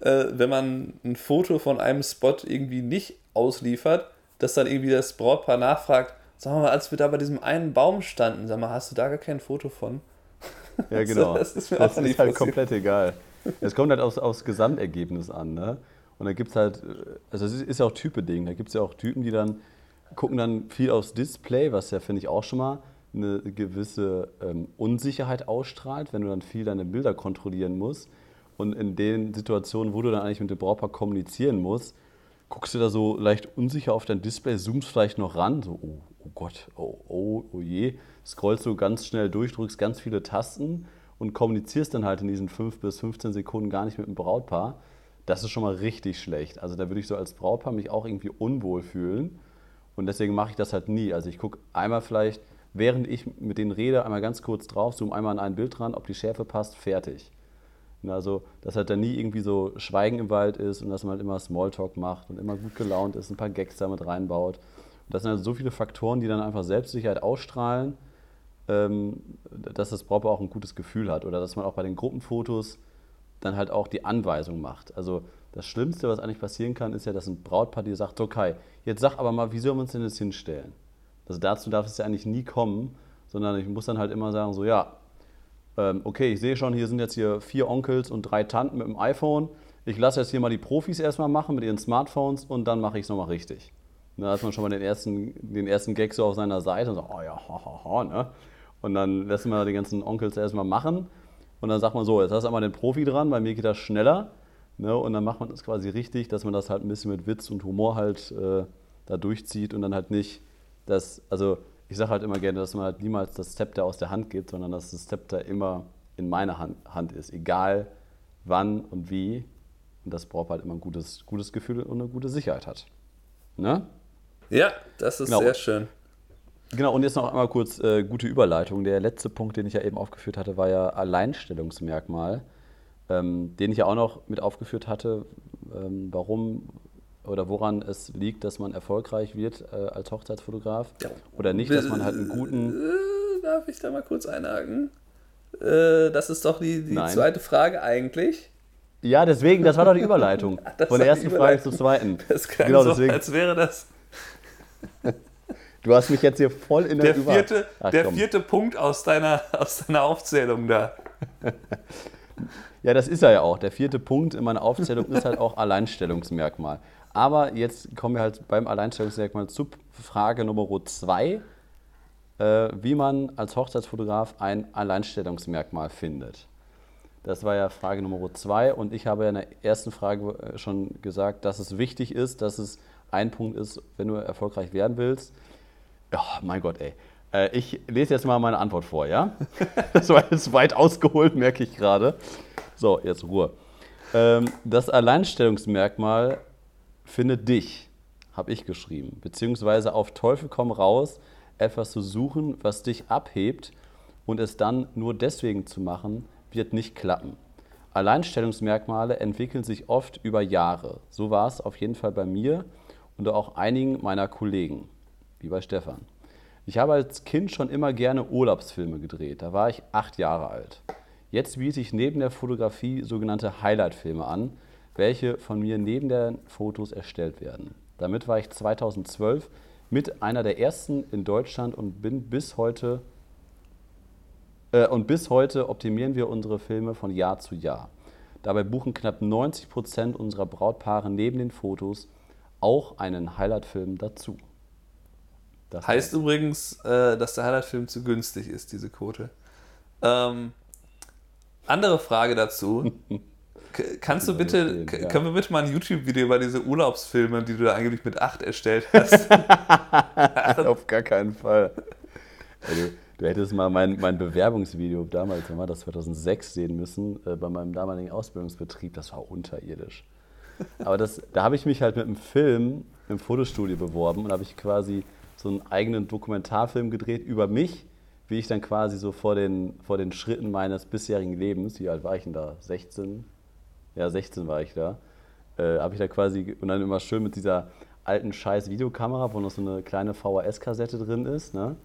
äh, wenn man ein Foto von einem Spot irgendwie nicht ausliefert, dass dann irgendwie das Brautpaar nachfragt, sag mal, als wir da bei diesem einen Baum standen, sag mal, hast du da gar kein Foto von? Ja, genau. das ist, mir das ist halt passiert. komplett egal. Es kommt halt aufs, aufs Gesamtergebnis an, ne? Und da gibt es halt, also es ist ja auch Type-Ding, da gibt es ja auch Typen, die dann gucken dann viel aufs Display, was ja, finde ich, auch schon mal eine gewisse ähm, Unsicherheit ausstrahlt, wenn du dann viel deine Bilder kontrollieren musst. Und in den Situationen, wo du dann eigentlich mit dem Brautpaar kommunizieren musst, guckst du da so leicht unsicher auf dein Display, zoomst vielleicht noch ran, so, oh, oh Gott, oh, oh, oh je, scrollst du ganz schnell durch, drückst ganz viele Tasten und kommunizierst dann halt in diesen 5 bis 15 Sekunden gar nicht mit dem Brautpaar. Das ist schon mal richtig schlecht. Also da würde ich so als Brautpaar mich auch irgendwie unwohl fühlen. Und deswegen mache ich das halt nie. Also ich gucke einmal vielleicht, während ich mit denen rede, einmal ganz kurz drauf, zoome einmal an ein Bild dran, ob die Schärfe passt, fertig. Also, dass halt dann nie irgendwie so Schweigen im Wald ist und dass man halt immer Smalltalk macht und immer gut gelaunt ist, ein paar Gags damit reinbaut. Und das sind also so viele Faktoren, die dann einfach Selbstsicherheit ausstrahlen, ähm, dass das Brautpaar auch ein gutes Gefühl hat. Oder dass man auch bei den Gruppenfotos dann halt auch die Anweisung macht. Also das Schlimmste, was eigentlich passieren kann, ist ja, dass ein Brautpaar dir sagt, okay, jetzt sag aber mal, wie sollen wir uns denn jetzt hinstellen? Also dazu darf es ja eigentlich nie kommen, sondern ich muss dann halt immer sagen, so ja, okay, ich sehe schon, hier sind jetzt hier vier Onkels und drei Tanten mit dem iPhone. Ich lasse jetzt hier mal die Profis erstmal machen mit ihren Smartphones und dann mache ich es nochmal richtig. Da hat man schon mal den ersten, den ersten Gag so auf seiner Seite und sagt, oh ja, ha, ha, ha, ne? Und dann lassen wir die ganzen Onkels erstmal machen. Und dann sagt man so, jetzt hast du einmal den Profi dran, bei mir geht das schneller. Ne? Und dann macht man das quasi richtig, dass man das halt ein bisschen mit Witz und Humor halt äh, da durchzieht und dann halt nicht das, also ich sage halt immer gerne, dass man halt niemals das Zepter aus der Hand gibt, sondern dass das Zepter immer in meiner Hand, Hand ist, egal wann und wie. Und das braucht halt immer ein gutes, gutes Gefühl und eine gute Sicherheit hat. Ne? Ja, das ist genau. sehr schön. Genau, und jetzt noch einmal kurz äh, gute Überleitung. Der letzte Punkt, den ich ja eben aufgeführt hatte, war ja Alleinstellungsmerkmal, ähm, den ich ja auch noch mit aufgeführt hatte, ähm, warum oder woran es liegt, dass man erfolgreich wird äh, als Hochzeitsfotograf ja. oder nicht, dass man halt einen guten... Äh, darf ich da mal kurz einhaken? Äh, das ist doch die, die zweite Frage eigentlich. Ja, deswegen, das war doch die Überleitung. Von der ersten Frage zur zweiten. Das klang genau, so, deswegen. als wäre das... Du hast mich jetzt hier voll in der, der vierte, Ach, Der vierte Punkt aus deiner, aus deiner Aufzählung da. Ja, das ist er ja auch. Der vierte Punkt in meiner Aufzählung ist halt auch Alleinstellungsmerkmal. Aber jetzt kommen wir halt beim Alleinstellungsmerkmal zu Frage Nummer zwei, äh, wie man als Hochzeitsfotograf ein Alleinstellungsmerkmal findet. Das war ja Frage Nummer zwei und ich habe ja in der ersten Frage äh, schon gesagt, dass es wichtig ist, dass es ein Punkt ist, wenn du erfolgreich werden willst. Ja, mein Gott, ey. Äh, ich lese jetzt mal meine Antwort vor, ja? Das war jetzt weit ausgeholt, merke ich gerade. So, jetzt Ruhe. Ähm, das Alleinstellungsmerkmal findet dich, habe ich geschrieben. Beziehungsweise auf Teufel komm raus, etwas zu suchen, was dich abhebt und es dann nur deswegen zu machen, wird nicht klappen. Alleinstellungsmerkmale entwickeln sich oft über Jahre. So war es auf jeden Fall bei mir und auch einigen meiner Kollegen, wie bei Stefan. Ich habe als Kind schon immer gerne Urlaubsfilme gedreht. Da war ich acht Jahre alt. Jetzt biete ich neben der Fotografie sogenannte Highlight-Filme an, welche von mir neben den Fotos erstellt werden. Damit war ich 2012 mit einer der ersten in Deutschland und bin bis heute äh, und bis heute optimieren wir unsere Filme von Jahr zu Jahr. Dabei buchen knapp 90 Prozent unserer Brautpaare neben den Fotos auch einen Highlight-Film dazu. Das heißt übrigens, äh, dass der Highlight-Film zu günstig ist, diese Quote. Ähm, andere Frage dazu. Kannst du bitte, ja. können wir bitte mal ein YouTube-Video über diese Urlaubsfilme, die du da eigentlich mit 8 erstellt hast? Auf gar keinen Fall. Also, du hättest mal mein, mein Bewerbungsvideo damals, wenn wir das 2006 sehen müssen, äh, bei meinem damaligen Ausbildungsbetrieb, das war unterirdisch. Aber das, da habe ich mich halt mit einem Film im Fotostudio beworben und habe ich quasi so einen eigenen Dokumentarfilm gedreht über mich, wie ich dann quasi so vor den, vor den Schritten meines bisherigen Lebens, wie alt war ich denn da? 16? Ja, 16 war ich da. Äh, habe ich da quasi, und dann immer schön mit dieser alten scheiß Videokamera, wo noch so eine kleine VHS-Kassette drin ist, ne?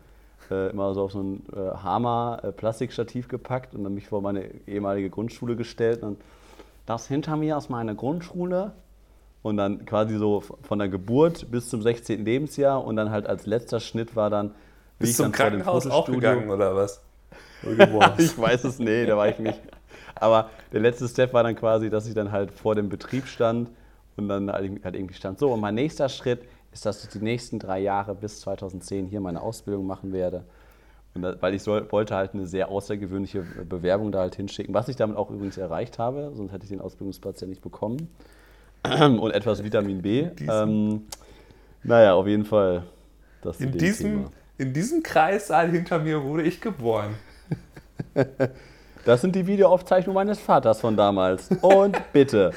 Äh, immer so auf so ein äh, Hammer-Plastikstativ äh, gepackt und dann mich vor meine ehemalige Grundschule gestellt und das hinter mir ist meine Grundschule und dann quasi so von der Geburt bis zum 16. Lebensjahr und dann halt als letzter Schnitt war dann Bist zum Krankenhaus auch gegangen oder was? ich weiß es, nee, da war ich nicht. Aber der letzte Step war dann quasi, dass ich dann halt vor dem Betrieb stand und dann halt irgendwie stand, so und mein nächster Schritt ist, dass ich die nächsten drei Jahre bis 2010 hier meine Ausbildung machen werde. Da, weil ich soll, wollte halt eine sehr außergewöhnliche Bewerbung da halt hinschicken, was ich damit auch übrigens erreicht habe, sonst hätte ich den Ausbildungsplatz ja nicht bekommen. und etwas Vitamin B. Ähm, naja, auf jeden Fall. Das in, diesem, in diesem Kreissaal hinter mir wurde ich geboren. Das sind die Videoaufzeichnungen meines Vaters von damals. Und bitte.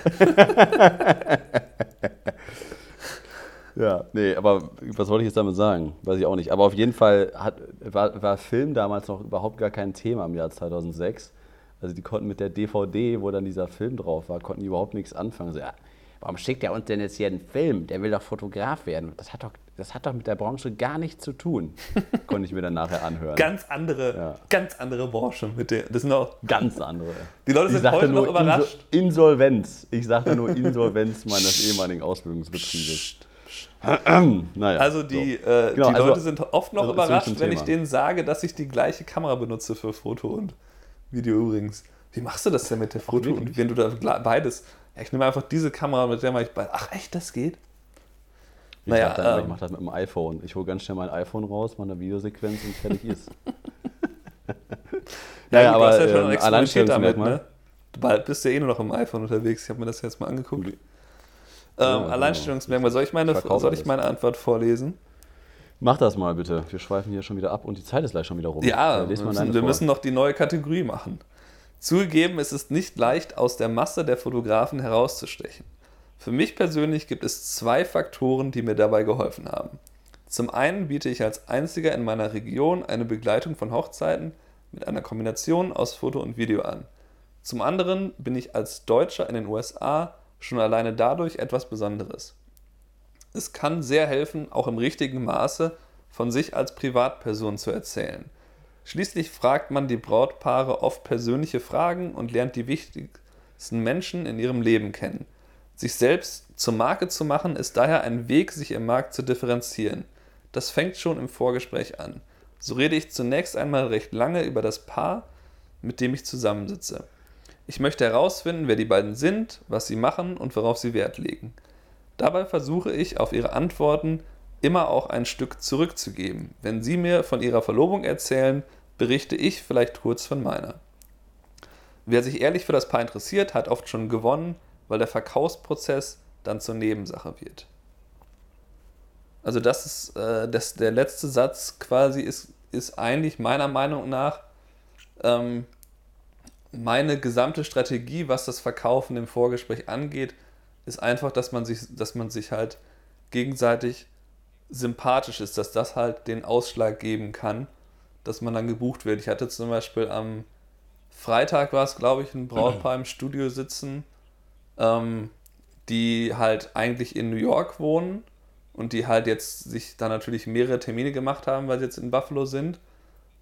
ja, nee, aber was wollte ich jetzt damit sagen? Weiß ich auch nicht. Aber auf jeden Fall hat, war, war Film damals noch überhaupt gar kein Thema im Jahr 2006. Also die konnten mit der DVD, wo dann dieser Film drauf war, konnten die überhaupt nichts anfangen. So, ja, warum schickt er uns denn jetzt hier einen Film? Der will doch Fotograf werden. Das hat doch, das hat doch mit der Branche gar nichts zu tun. Konnte ich mir dann nachher anhören. Ganz andere, ja. ganz andere Branche. Mit der, das sind auch ganz andere. Die Leute sind heute noch überrascht. Insolvenz. Ich sagte nur Insolvenz meines ehemaligen Ausbildungsbetriebes. naja, also die, so. äh, genau, die also, Leute sind oft noch also überrascht, wenn ich denen sage, dass ich die gleiche Kamera benutze für Foto und Video übrigens. Wie machst du das denn mit der Foto? und wenn du da beides ja, ich nehme einfach diese Kamera, mit der mache ich bei. Ach, echt, das geht? Ich, naja, dann, ähm, ich mache das mit dem iPhone. Ich hole ganz schnell mein iPhone raus, mache eine Videosequenz und fertig ist. ja, ja, aber ja schon ähm, Alleinstellungsmerkmal. Ne? Du bald bist ja eh nur noch im iPhone unterwegs. Ich habe mir das jetzt mal angeguckt. Ähm, ja, genau. Alleinstellungsmerkmal. Soll ich, meine, soll ich meine Antwort vorlesen? Mach das mal bitte. Wir schweifen hier schon wieder ab und die Zeit ist gleich schon wieder rum. Ja, wir müssen, wir müssen noch die neue Kategorie machen. Zugegeben, es ist nicht leicht, aus der Masse der Fotografen herauszustechen. Für mich persönlich gibt es zwei Faktoren, die mir dabei geholfen haben. Zum einen biete ich als einziger in meiner Region eine Begleitung von Hochzeiten mit einer Kombination aus Foto und Video an. Zum anderen bin ich als Deutscher in den USA schon alleine dadurch etwas Besonderes. Es kann sehr helfen, auch im richtigen Maße von sich als Privatperson zu erzählen – Schließlich fragt man die Brautpaare oft persönliche Fragen und lernt die wichtigsten Menschen in ihrem Leben kennen. Sich selbst zur Marke zu machen, ist daher ein Weg, sich im Markt zu differenzieren. Das fängt schon im Vorgespräch an. So rede ich zunächst einmal recht lange über das Paar, mit dem ich zusammensitze. Ich möchte herausfinden, wer die beiden sind, was sie machen und worauf sie Wert legen. Dabei versuche ich, auf ihre Antworten immer auch ein Stück zurückzugeben. Wenn sie mir von ihrer Verlobung erzählen, berichte ich vielleicht kurz von meiner. Wer sich ehrlich für das Paar interessiert, hat oft schon gewonnen, weil der Verkaufsprozess dann zur Nebensache wird. Also das ist äh, das, der letzte Satz quasi ist, ist eigentlich meiner Meinung nach ähm, meine gesamte Strategie, was das Verkaufen im Vorgespräch angeht, ist einfach, dass man sich, dass man sich halt gegenseitig sympathisch ist, dass das halt den Ausschlag geben kann, dass man dann gebucht wird. Ich hatte zum Beispiel am Freitag war es, glaube ich, ein Brautpaar im Studio sitzen, ähm, die halt eigentlich in New York wohnen und die halt jetzt sich da natürlich mehrere Termine gemacht haben, weil sie jetzt in Buffalo sind.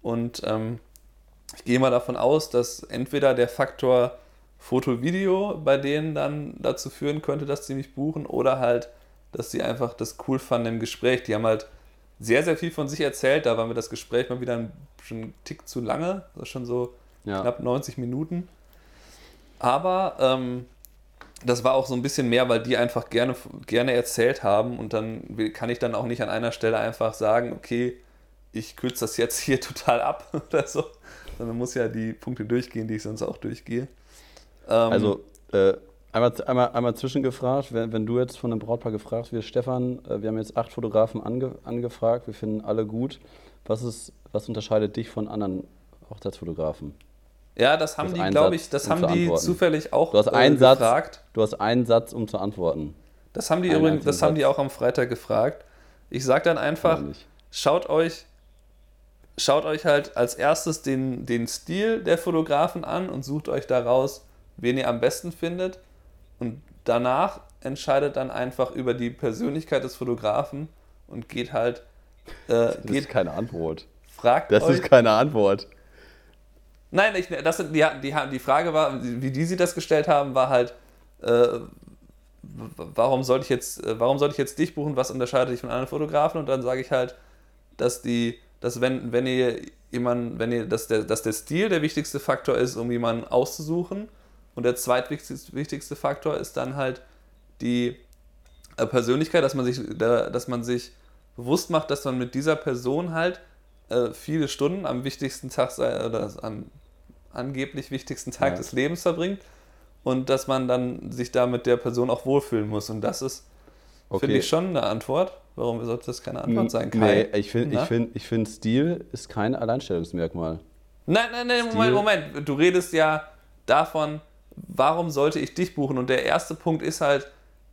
Und ähm, ich gehe mal davon aus, dass entweder der Faktor Foto-Video bei denen dann dazu führen könnte, dass sie mich buchen oder halt, dass sie einfach das cool fanden im Gespräch. Die haben halt sehr, sehr viel von sich erzählt. Da war mir das Gespräch mal wieder ein, schon ein Tick zu lange, also schon so ja. knapp 90 Minuten. Aber ähm, das war auch so ein bisschen mehr, weil die einfach gerne, gerne erzählt haben und dann kann ich dann auch nicht an einer Stelle einfach sagen, okay, ich kürze das jetzt hier total ab oder so, sondern muss ja die Punkte durchgehen, die ich sonst auch durchgehe. Ähm, also äh, einmal, einmal, einmal zwischengefragt, wenn, wenn du jetzt von einem Brautpaar gefragt wirst, Stefan, äh, wir haben jetzt acht Fotografen ange, angefragt, wir finden alle gut. Was, ist, was unterscheidet dich von anderen Hochzeitsfotografen? Ja, das haben die, glaube ich, das um haben die zufällig auch du hast einen äh, gefragt. Satz, du hast einen Satz, um zu antworten. Das haben die einen übrigens, das Satz. haben die auch am Freitag gefragt. Ich sage dann einfach, schaut euch, schaut euch halt als erstes den, den Stil der Fotografen an und sucht euch daraus, wen ihr am besten findet. Und danach entscheidet dann einfach über die Persönlichkeit des Fotografen und geht halt. Äh, das geht, ist keine Antwort. Fragt das euch, ist keine Antwort. Nein, ich, das, die, die, die Frage war, wie die sie das gestellt haben, war halt, äh, warum sollte ich jetzt, äh, warum sollte ich jetzt dich buchen, was unterscheidet dich von anderen Fotografen? Und dann sage ich halt, dass die, dass wenn, wenn ihr jemanden, wenn ihr, dass der, dass der Stil der wichtigste Faktor ist, um jemanden auszusuchen. Und der zweitwichtigste Faktor ist dann halt die äh, Persönlichkeit, dass man sich, dass man sich bewusst macht, dass man mit dieser Person halt äh, viele Stunden am wichtigsten Tag oder am angeblich wichtigsten Tag ja. des Lebens verbringt und dass man dann sich da mit der Person auch wohlfühlen muss. Und das ist, okay. finde ich, schon eine Antwort. Warum sollte das keine Antwort sein? Kai? Nee, ich finde, ich find, ich find, Stil ist kein Alleinstellungsmerkmal. Nein, nein, nein, Moment, Moment. Du redest ja davon, warum sollte ich dich buchen? Und der erste Punkt ist halt,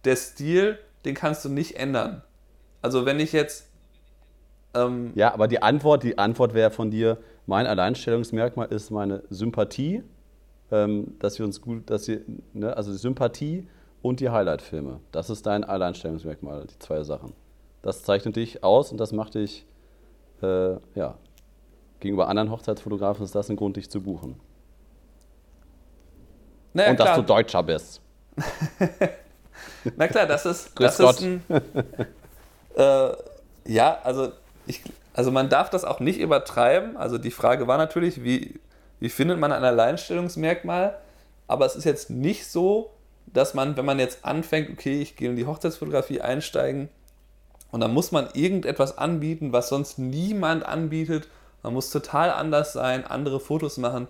der Stil, den kannst du nicht ändern. Also wenn ich jetzt ähm, ja, aber die Antwort, die Antwort wäre von dir, mein Alleinstellungsmerkmal ist meine Sympathie, ähm, dass wir uns gut, dass wir, ne, also die Sympathie und die Highlight-Filme. Das ist dein Alleinstellungsmerkmal, die zwei Sachen. Das zeichnet dich aus und das macht dich, äh, ja, gegenüber anderen Hochzeitsfotografen ist das ein Grund, dich zu buchen. Naja, und klar. dass du Deutscher bist. Na klar, das ist, das ist ein, äh, ja, also ich, also man darf das auch nicht übertreiben. Also die Frage war natürlich, wie, wie findet man ein Alleinstellungsmerkmal? Aber es ist jetzt nicht so, dass man, wenn man jetzt anfängt, okay, ich gehe in die Hochzeitsfotografie einsteigen und dann muss man irgendetwas anbieten, was sonst niemand anbietet. Man muss total anders sein, andere Fotos machen.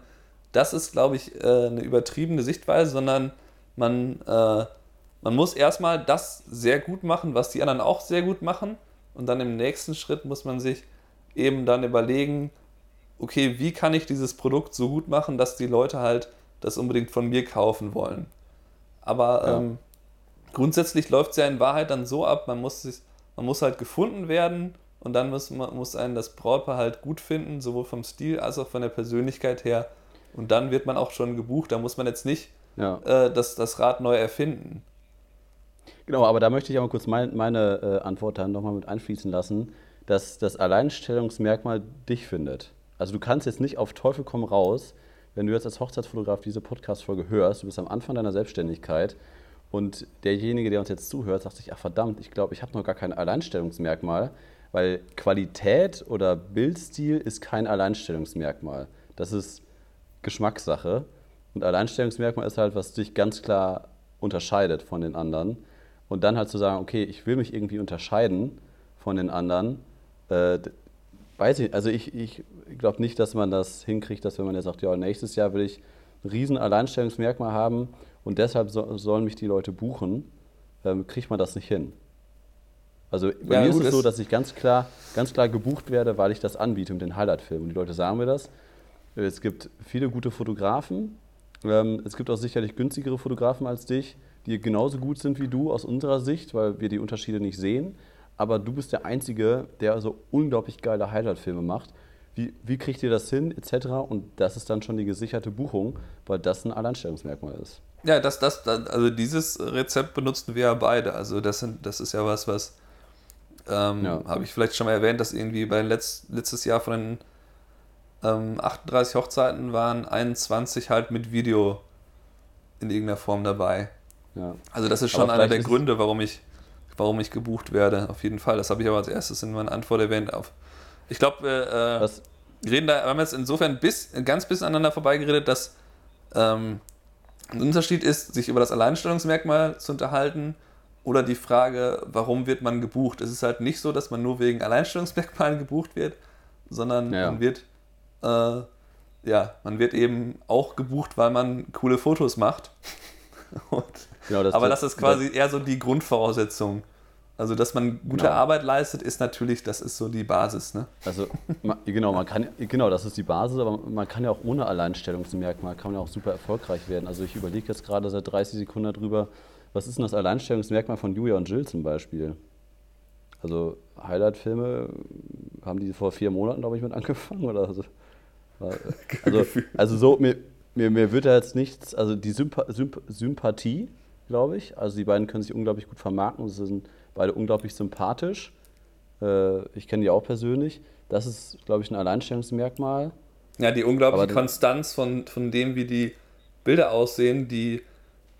Das ist, glaube ich, äh, eine übertriebene Sichtweise, sondern man, äh, man muss erstmal das sehr gut machen, was die anderen auch sehr gut machen und dann im nächsten Schritt muss man sich eben dann überlegen, okay, wie kann ich dieses Produkt so gut machen, dass die Leute halt das unbedingt von mir kaufen wollen. Aber ja. ähm, grundsätzlich läuft es ja in Wahrheit dann so ab, man muss, sich, man muss halt gefunden werden und dann muss, man, muss einen das Brautpaar halt gut finden, sowohl vom Stil als auch von der Persönlichkeit her. Und dann wird man auch schon gebucht. Da muss man jetzt nicht ja. äh, das, das Rad neu erfinden. Genau, aber da möchte ich auch mal kurz mein, meine äh, Antwort dann nochmal mit einfließen lassen, dass das Alleinstellungsmerkmal dich findet. Also du kannst jetzt nicht auf Teufel komm raus, wenn du jetzt als Hochzeitsfotograf diese Podcast-Folge hörst, du bist am Anfang deiner Selbstständigkeit und derjenige, der uns jetzt zuhört, sagt sich, ach verdammt, ich glaube, ich habe noch gar kein Alleinstellungsmerkmal, weil Qualität oder Bildstil ist kein Alleinstellungsmerkmal. Das ist Geschmackssache. Und Alleinstellungsmerkmal ist halt, was dich ganz klar unterscheidet von den anderen. Und dann halt zu sagen, okay, ich will mich irgendwie unterscheiden von den anderen. Äh, weiß ich, also ich, ich glaube nicht, dass man das hinkriegt, dass wenn man jetzt sagt, ja, nächstes Jahr will ich ein riesen Alleinstellungsmerkmal haben und deshalb so, sollen mich die Leute buchen, ähm, kriegt man das nicht hin. Also bei ja, mir ist es so, dass ich ganz klar, ganz klar gebucht werde, weil ich das anbiete mit den Highlight-Filmen. Und die Leute sagen mir das. Es gibt viele gute Fotografen. Ähm, es gibt auch sicherlich günstigere Fotografen als dich, die genauso gut sind wie du aus unserer Sicht, weil wir die Unterschiede nicht sehen. Aber du bist der Einzige, der so unglaublich geile Highlight-Filme macht. Wie, wie kriegt ihr das hin, etc. Und das ist dann schon die gesicherte Buchung, weil das ein Alleinstellungsmerkmal ist. Ja, das, das, also dieses Rezept benutzen wir ja beide. Also das, sind, das ist ja was, was ähm, ja. habe ich vielleicht schon mal erwähnt, dass irgendwie bei letzt, letztes Jahr von den ähm, 38 Hochzeiten waren 21 halt mit Video in irgendeiner Form dabei. Ja. Also das ist schon einer der Gründe, warum ich, warum ich gebucht werde, auf jeden Fall. Das habe ich aber als erstes in meiner Antwort erwähnt. Auf. Ich glaube, wir äh, reden da, wir haben jetzt insofern bis, ganz bisschen aneinander vorbeigeredet, dass ähm, ein Unterschied ist, sich über das Alleinstellungsmerkmal zu unterhalten oder die Frage, warum wird man gebucht? Es ist halt nicht so, dass man nur wegen Alleinstellungsmerkmalen gebucht wird, sondern ja. man wird äh, ja, man wird eben auch gebucht, weil man coole Fotos macht. Und, genau, das aber das ist quasi das, eher so die Grundvoraussetzung. Also, dass man gute genau. Arbeit leistet, ist natürlich, das ist so die Basis. Ne? Also, genau, man kann, genau, das ist die Basis, aber man kann ja auch ohne Alleinstellungsmerkmal, kann man ja auch super erfolgreich werden. Also, ich überlege jetzt gerade seit 30 Sekunden darüber, was ist denn das Alleinstellungsmerkmal von Julia und Jill zum Beispiel? Also Highlight-Filme, haben die vor vier Monaten, glaube ich, mit angefangen? Oder so? Also, also so, mir, mir, mir wird da jetzt nichts, also die Sympa Symp Sympathie, glaube ich, also die beiden können sich unglaublich gut vermarkten, sie sind beide unglaublich sympathisch. Äh, ich kenne die auch persönlich. Das ist, glaube ich, ein Alleinstellungsmerkmal. Ja, die unglaubliche Konstanz von, von dem, wie die Bilder aussehen, die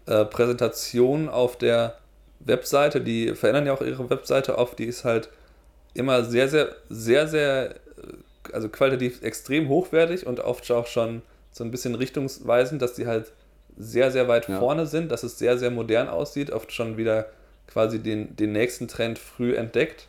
äh, Präsentation auf der Webseite, die verändern ja auch ihre Webseite oft, die ist halt immer sehr, sehr, sehr, sehr, äh, also qualitativ extrem hochwertig und oft auch schon so ein bisschen richtungsweisend, dass die halt sehr, sehr weit ja. vorne sind, dass es sehr, sehr modern aussieht, oft schon wieder quasi den, den nächsten Trend früh entdeckt.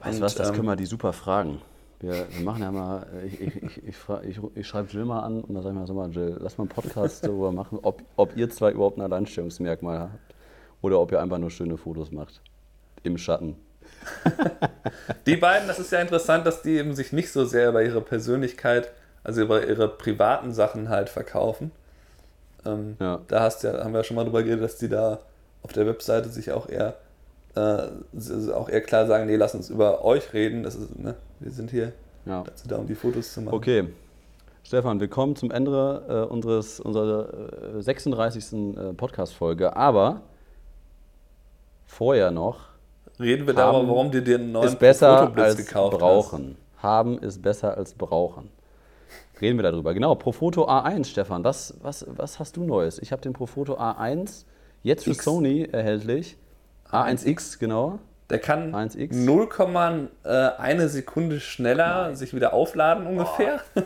Weißt du was, das ähm, können wir die super fragen. Wir, wir machen ja mal, äh, ich, ich, ich, ich, ich schreibe Jill mal an und dann sage ich mal so mal, Jill, lass mal einen Podcast darüber machen, ob, ob ihr zwei überhaupt ein Alleinstellungsmerkmal habt oder ob ihr einfach nur schöne Fotos macht. Im Schatten. die beiden, das ist ja interessant, dass die eben sich nicht so sehr über ihre Persönlichkeit, also über ihre privaten Sachen halt verkaufen. Ähm, ja. Da hast ja, haben wir ja schon mal drüber geredet, dass die da auf der Webseite sich auch eher äh, auch eher klar sagen, nee, lass uns über euch reden. Das ist, ne, wir sind hier ja. dazu da, um die Fotos zu machen. Okay. Stefan, wir kommen zum Ende äh, unseres, unserer äh, 36. Äh, Podcast-Folge. Aber vorher noch. Reden wir darüber, warum du dir einen neuen ist besser Fotoblitz als gekauft brauchen. hast. Haben ist besser als brauchen. Reden wir darüber. Genau, Profoto A1, Stefan. Was, was, was hast du Neues? Ich habe den Profoto A1 jetzt für X. Sony erhältlich. A1X, genau. Der kann 0,1 äh, Sekunde schneller Nein. sich wieder aufladen ungefähr. Boah,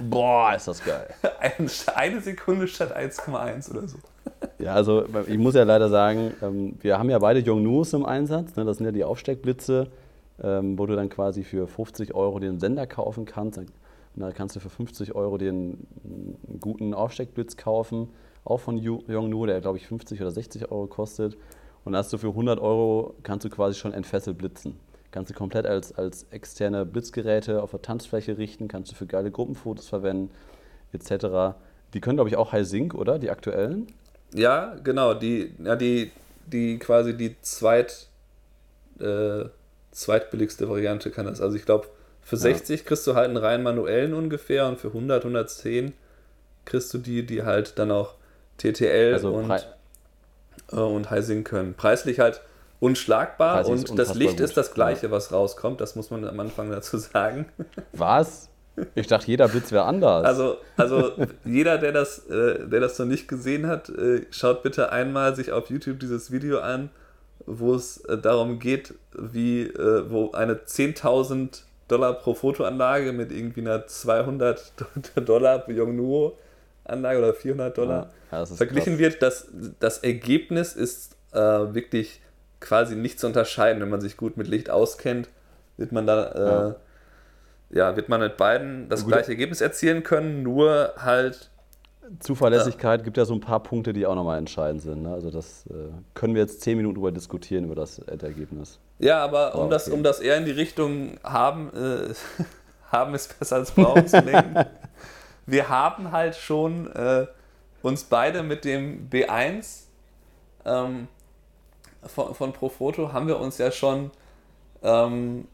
Boah ist das geil. Eine Sekunde statt 1,1 oder so. Ja, also ich muss ja leider sagen, ähm, wir haben ja beide Yongnus im Einsatz. Ne? Das sind ja die Aufsteckblitze, ähm, wo du dann quasi für 50 Euro den Sender kaufen kannst. Da kannst du für 50 Euro den guten Aufsteckblitz kaufen, auch von Yongnu, der glaube ich 50 oder 60 Euro kostet. Und hast du für 100 Euro, kannst du quasi schon entfesselt blitzen. Kannst du komplett als, als externe Blitzgeräte auf der Tanzfläche richten, kannst du für geile Gruppenfotos verwenden, etc. Die können, glaube ich, auch High Sync, oder? Die aktuellen? Ja, genau. Die, ja, die, die quasi die zweit, äh, zweitbilligste Variante kann das. Also ich glaube, für ja. 60 kriegst du halt einen rein manuellen ungefähr und für 100, 110 kriegst du die, die halt dann auch TTL also und äh, und Heising können. Preislich halt unschlagbar Preislich und das Licht gut. ist das gleiche, was rauskommt. Das muss man am Anfang dazu sagen. Was? Ich dachte, jeder Blitz wäre anders. Also, also jeder, der das, äh, der das noch nicht gesehen hat, äh, schaut bitte einmal sich auf YouTube dieses Video an, wo es äh, darum geht, wie äh, wo eine 10.000 Dollar pro Fotoanlage mit irgendwie einer 200 Dollar Yongnuo Anlage oder 400 Dollar Ja, ist verglichen krass. wird, das, das Ergebnis ist äh, wirklich quasi nicht zu unterscheiden. Wenn man sich gut mit Licht auskennt, wird man da, äh, ja. wird man mit beiden das gleiche Ergebnis erzielen können, nur halt, Zuverlässigkeit gibt ja so ein paar Punkte, die auch nochmal entscheidend sind. Ne? Also das äh, können wir jetzt zehn Minuten drüber diskutieren, über das Endergebnis. ja, aber um, Oh, das, okay. um das eher in die Richtung haben, äh, haben ist besser als brauchen zu lenken. Wir haben halt schon äh, uns beide mit dem B1 ähm, von, von Profoto haben wir uns ja schon ähm,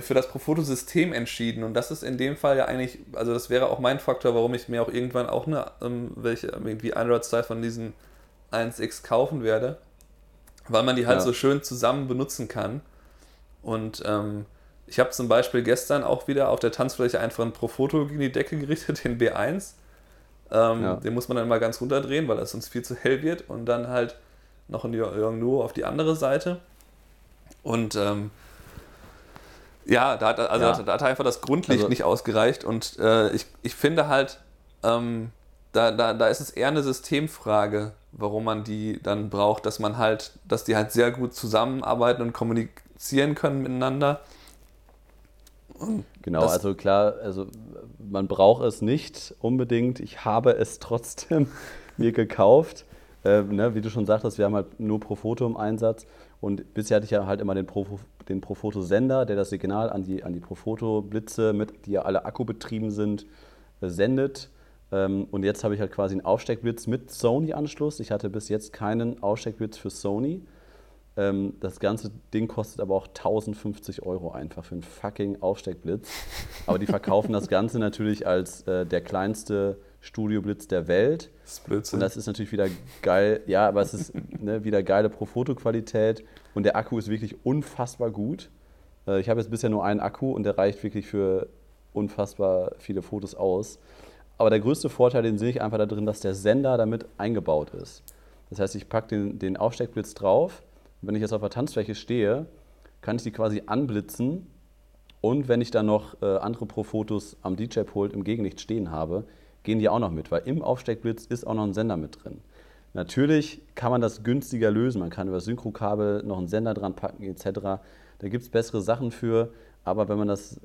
für das Profoto-System entschieden. Und das ist in dem Fall ja eigentlich, also das wäre auch mein Faktor, warum ich mir auch irgendwann auch eine, ähm, welche, irgendwie Android-Style von diesen 1X kaufen werde. Weil man die halt Ja. so schön zusammen benutzen kann. Und ähm, ich habe zum Beispiel gestern auch wieder auf der Tanzfläche einfach ein Profoto gegen die Decke gerichtet, den B1. Ähm, Ja. Den muss man dann mal ganz runterdrehen, weil das sonst viel zu hell wird. Und dann halt noch ein Yongnuo auf die andere Seite. Und ähm, ja, da hat, also Ja. Da, hat einfach das Grundlicht Also- nicht ausgereicht. Und äh, ich, ich finde halt, ähm, da, da, da ist es eher eine Systemfrage, warum man die dann braucht, dass man halt, dass die halt sehr gut zusammenarbeiten und kommunizieren können miteinander. Genau, Das- also klar, also man braucht es nicht unbedingt. Ich habe es trotzdem mir gekauft. Äh, ne, wie du schon sagtest, wir haben halt nur Profoto im Einsatz. Und bisher hatte ich ja halt immer den, Pro, den Profoto-Sender, der das Signal an die, an die Profoto-Blitze, mit, die ja alle akkubetrieben sind, äh, sendet. Ähm, und jetzt habe ich halt quasi einen Aufsteckblitz mit Sony-Anschluss. Ich hatte bis jetzt keinen Aufsteckblitz für Sony. Ähm, das ganze Ding kostet aber auch 1050 Euro einfach für einen fucking Aufsteckblitz. Aber die verkaufen das Ganze natürlich als äh, der kleinste Studioblitz der Welt. Das ist Blödsinn. Und das ist natürlich wieder geil. Ja, aber es ist ne, wieder geile Pro-Foto-Qualität. Und der Akku ist wirklich unfassbar gut. Äh, ich habe jetzt bisher nur einen Akku und der reicht wirklich für unfassbar viele Fotos aus. Aber der größte Vorteil, den sehe ich einfach da drin, dass der Sender damit eingebaut ist. Das heißt, ich packe den, den Aufsteckblitz drauf. Und wenn ich jetzt auf der Tanzfläche stehe, kann ich die quasi anblitzen. Und wenn ich dann noch äh, andere Pro-Fotos am DJ-Pult im Gegenlicht stehen habe, gehen die auch noch mit, weil im Aufsteckblitz ist auch noch ein Sender mit drin. Natürlich kann man das günstiger lösen. Man kann über das Synchrokabel noch einen Sender dran packen etc. Da gibt es bessere Sachen für. Aber wenn man das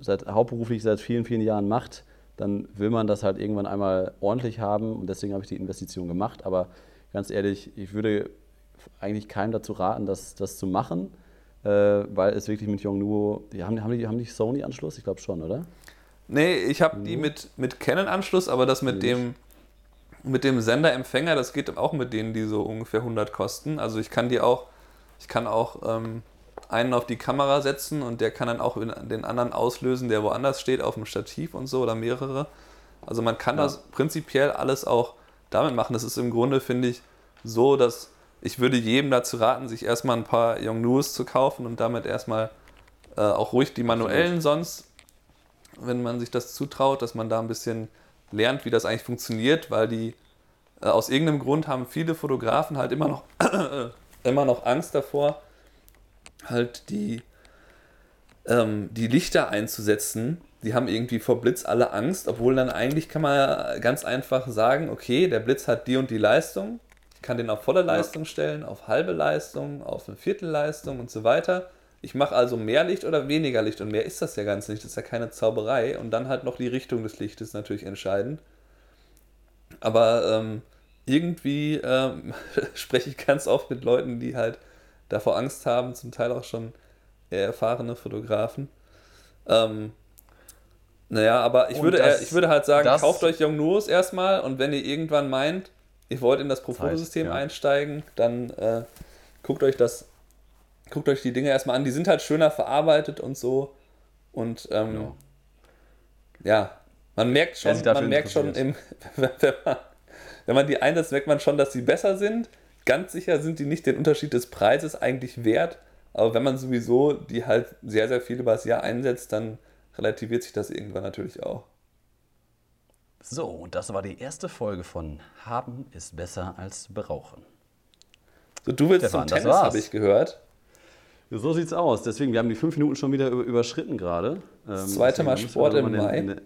seit, hauptberuflich seit vielen, vielen Jahren macht, dann will man das halt irgendwann einmal ordentlich haben. Und deswegen habe ich die Investition gemacht. Aber ganz ehrlich, ich würde eigentlich keinem dazu raten, das, das zu machen, äh, weil es wirklich mit Yongnuo, die haben, haben, die, haben die Sony-Anschluss? Ich glaube schon, oder? Nee, ich habe die mit, mit Canon-Anschluss, aber das mit dem, mit dem Senderempfänger, das geht auch mit denen, die so ungefähr 100 kosten. Also ich kann die auch, ich kann auch ähm, einen auf die Kamera setzen und der kann dann auch den anderen auslösen, der woanders steht, auf dem Stativ und so oder mehrere. Also man kann Ja. das prinzipiell alles auch damit machen. Das ist im Grunde, finde ich, so, dass ich würde jedem dazu raten, sich erstmal ein paar Yongnuos zu kaufen und damit erstmal äh, auch ruhig die manuellen sonst wenn man sich das zutraut, dass man da ein bisschen lernt, wie das eigentlich funktioniert, weil die äh, aus irgendeinem Grund haben viele Fotografen halt immer noch, immer noch Angst davor, halt die, ähm, die Lichter einzusetzen. Die haben irgendwie vor Blitz alle Angst, obwohl dann eigentlich kann man ja ganz einfach sagen, okay, der Blitz hat die und die Leistung. Ich kann den auf volle Leistung stellen, auf halbe Leistung, auf eine Viertelleistung und so weiter. Ich mache also mehr Licht oder weniger Licht und mehr ist das ja ganz nicht. Das ist ja keine Zauberei. Und dann halt noch die Richtung des Lichtes natürlich entscheidend. Aber ähm, irgendwie ähm, spreche ich ganz oft mit Leuten, die halt davor Angst haben, zum Teil auch schon erfahrene Fotografen. Ähm, naja, aber ich Und würde, das- ich würde halt sagen, kauft euch Yongnuos erstmal und wenn ihr irgendwann meint, ihr wollt in das Pro-Foto-System ja. einsteigen, dann äh, guckt euch das, guckt euch die Dinge erstmal an. Die sind halt schöner verarbeitet und so. Und ähm, Ja. ja, man merkt schon, man merkt schon im, wenn, man, wenn man die einsetzt, merkt man schon, dass sie besser sind. Ganz sicher sind die nicht den Unterschied des Preises eigentlich wert. Aber wenn man sowieso die halt sehr, sehr viel über das Jahr einsetzt, dann relativiert sich das irgendwann natürlich auch. So, und das war die erste Folge von Haben ist besser als berauchen. So, du willst Stefan, zum das Tennis, habe ich gehört. So sieht's aus. Deswegen, wir haben die fünf Minuten schon wieder über- überschritten gerade. Ähm, zweite deswegen Mal Sport im Mai. eine-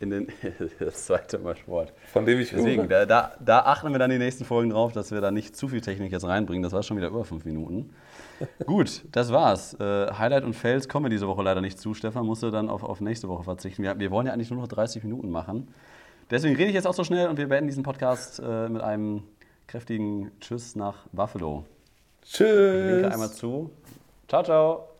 in den, das zweite Mal Sport. Von dem ich Deswegen, da, da, da achten wir dann die nächsten Folgen drauf, dass wir da nicht zu viel Technik jetzt reinbringen. Das war schon wieder über fünf Minuten. Gut, das war's. Äh, Highlight und Fails kommen wir diese Woche leider nicht zu. Stefan musste dann auf, auf nächste Woche verzichten. Wir, wir wollen ja eigentlich nur noch 30 Minuten machen. Deswegen rede ich jetzt auch so schnell und wir beenden diesen Podcast äh, mit einem kräftigen Tschüss nach Buffalo. Ich winke Tschüss. einmal zu. Ciao, ciao.